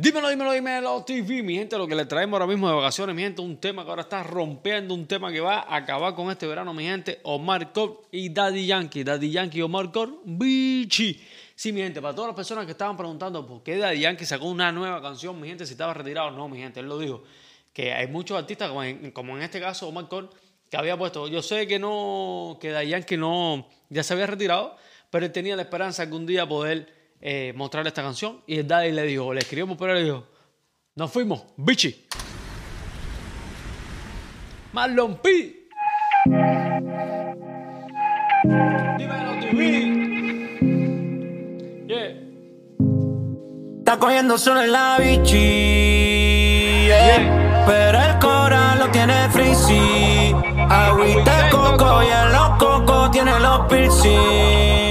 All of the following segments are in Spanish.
Dímelo, dímelo, dímelo, TV, mi gente, lo que le traemos ahora mismo de vacaciones, mi gente, un tema que ahora está rompiendo, un tema que va a acabar con este verano, mi gente, Omar Cor y Daddy Yankee, Daddy Yankee y Omar Cor, bichi. Sí, mi gente, para todas las personas que estaban preguntando por qué Daddy Yankee sacó una nueva canción, mi gente, si estaba retirado, no, mi gente, él lo dijo, que hay muchos artistas, como en, este caso Omar Cor, que había puesto, yo sé que no, que Daddy Yankee no, ya se había retirado, pero él tenía la esperanza de algún día poder eh, mostrarle esta canción. Y el daddy le dijo, le escribimos por le dijo, nos fuimos, bichi. Marlon P. Dímelo, TV. Yeah. Está cogiendo solo en la bichi. yeah. Pero el coral lo tiene frizzy. Agüita coco y en los cocos tiene los piercing.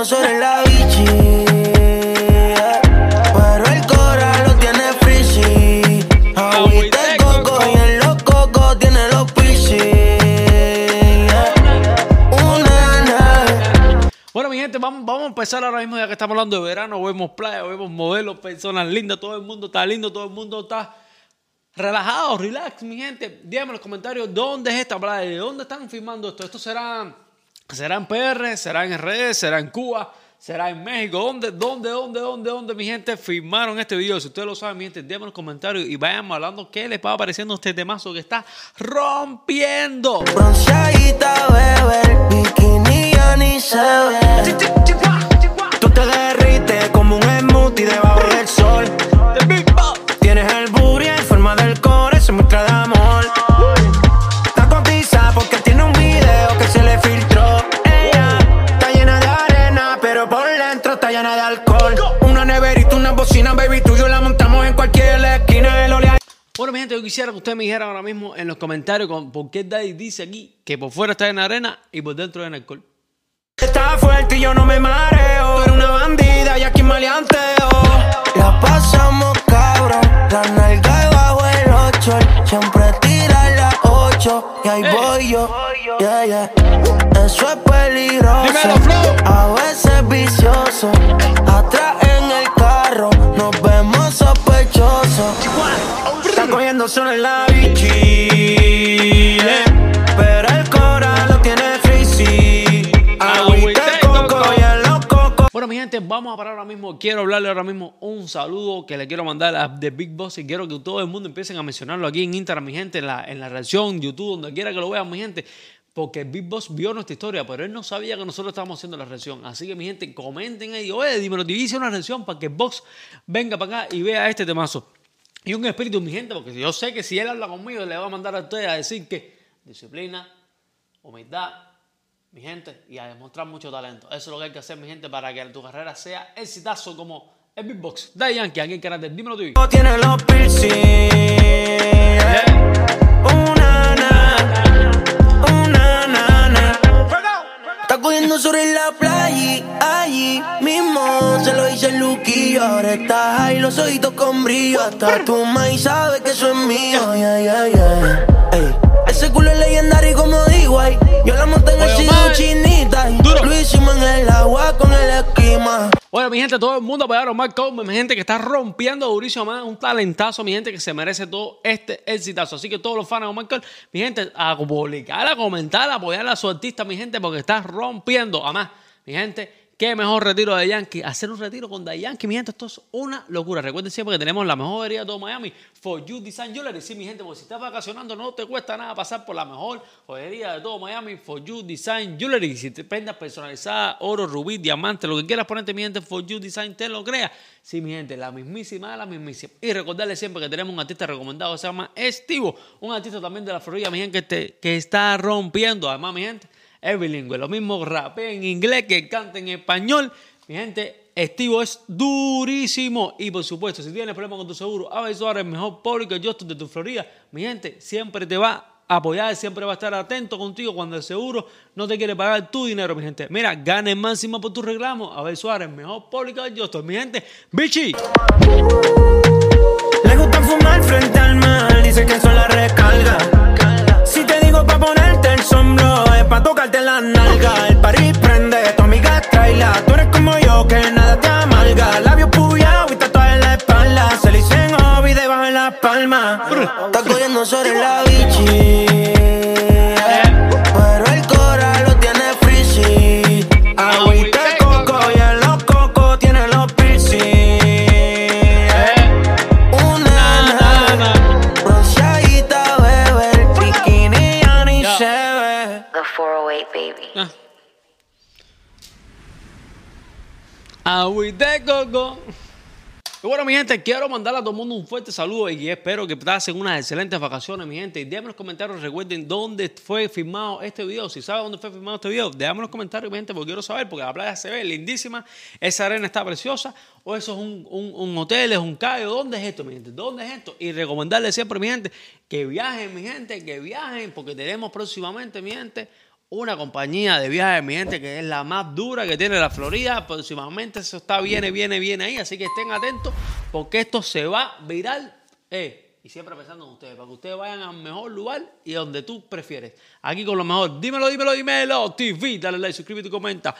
En la bichi. Bueno, mi gente, vamos, vamos a empezar ahora mismo, ya que estamos hablando de verano, vemos playa, vemos modelos, personas lindas, todo el mundo está lindo, todo el mundo está relajado, relax, mi gente. Díganme en los comentarios dónde es esta playa, de dónde están filmando esto. Esto será, será en PR, será en RD, será en Cuba, será en México. ¿Dónde, dónde, dónde, dónde, dónde, mi gente, filmaron este video? Si ustedes lo saben, mi gente, en los comentarios y vayan hablando qué les va pareciendo este temazo que está rompiendo. Bueno, mi gente, yo quisiera que ustedes me dijeran ahora mismo en los comentarios con, por qué Daddy dice aquí que por fuera está en arena y por dentro en alcohol. Está fuerte y yo no me mareo. Era una bandida y aquí maleanteo. La pasamos cabrón, la nalga debajo el ocho. Siempre tira las ocho y ahí voy yo. Yeah, yeah. Eso es peligroso. Dímelo, Flow. A veces vicioso. Cogiendo solo en la yeah. Pero el lo tiene. Agüita de coco y en los cocos. Bueno, mi gente, vamos a parar ahora mismo. Quiero hablarle ahora mismo un saludo que le quiero mandar a The Big Boss y quiero que todo el mundo empiecen a mencionarlo aquí en Instagram, mi gente, en la, en la reacción, YouTube, donde quiera que lo vean, mi gente. Porque Big Boss vio nuestra historia, pero él no sabía que nosotros estábamos haciendo la reacción. Así que, mi gente, comenten ahí. Oye, dímelo, te hice una reacción para que Box venga para acá y vea este temazo. Y un espíritu, mi gente, porque yo sé que si él habla conmigo, le va a mandar a ustedes a decir que disciplina, humildad, mi gente, y a demostrar mucho talento. Eso es lo que hay que hacer, mi gente, para que tu carrera sea exitazo como el Big Box. Yankee, aquí en Canal Dímelo TV. Sobre la playa, allí mismo se lo hice el luquillo. Ahora estás ahí, los ojitos con brillo. Hasta tu maíz sabe que eso es mío. Yeah, yeah, yeah. Ey, Ese culo es legendario como digo ahí. Yo la monté en el Bueno, mi gente, todo el mundo apoyar a Omar Coleman, mi gente que está rompiendo durísimo, man, un talentazo, mi gente que se merece todo este exitazo. Así que todos los fans de Omar Coleman, mi gente, a publicar, a comentar, a apoyar a su artista, mi gente, porque está rompiendo. Además, mi gente, qué mejor retiro de Yankee. Hacer un retiro con Daddy Yankee, mi gente, esto es una locura. Recuerden siempre que tenemos la mejor joyería de todo Miami, For You Design Jewelry. Sí, mi gente, porque si estás vacacionando no te cuesta nada pasar por la mejor joyería de todo Miami, For You Design Jewelry. Si te prendas personalizada, oro, rubí, diamante, lo que quieras ponerte, mi gente, For You Design, te lo crea. Sí, mi gente, la mismísima, la mismísima. Y recordarles siempre que tenemos un artista recomendado, se llama Estivo, un artista también de la Florida, mi gente, que, te- que está rompiendo. Además, mi gente, es bilingüe. Lo mismo rapea en inglés que canta en español. Mi gente, Estivo es durísimo. Y por supuesto, si tienes problemas con tu seguro, Abel Suárez, el mejor público justo de tu Florida. Mi gente, siempre te va a apoyar, siempre va a estar atento contigo cuando el seguro no te quiere pagar tu dinero, mi gente. Mira, gane máximo por tu reclamo. Abel Suárez, el mejor público justo. Mi gente, bichi. Le gusta fumar frente al mar, dice que eso la recarga. la. El party prende, tu amiga traila. Tú eres como yo, que nada te amalga. Labio puyao y tatuaje en la espalda. Se le dicen hobby debajo de la palma. Está cogiendo sobre la bici. Agüita de coco. Y bueno, mi gente, quiero mandar a todo el mundo un fuerte saludo y espero que pasen unas excelentes vacaciones, mi gente. Y déjenme en los comentarios, recuerden dónde fue filmado este video. Si saben dónde fue filmado este video, déjame en los comentarios, mi gente, porque quiero saber, porque la playa se ve lindísima, esa arena está preciosa, o eso es un, un- hotel, es un callo. ¿Dónde es esto, mi gente? ¿Dónde es esto? Y recomendarles siempre, mi gente, que viajen, mi gente, que viajen, porque tenemos próximamente, mi gente, una compañía de viajes, mi gente, que es la más dura que tiene la Florida. Próximamente eso está, viene, viene, viene ahí. Así que estén atentos porque esto se va viral. Eh, y siempre pensando en ustedes, para que ustedes vayan al mejor lugar y donde tú prefieres. Aquí con lo mejor. Dímelo, dímelo, dímelo. TV, dale like, suscríbete y comenta.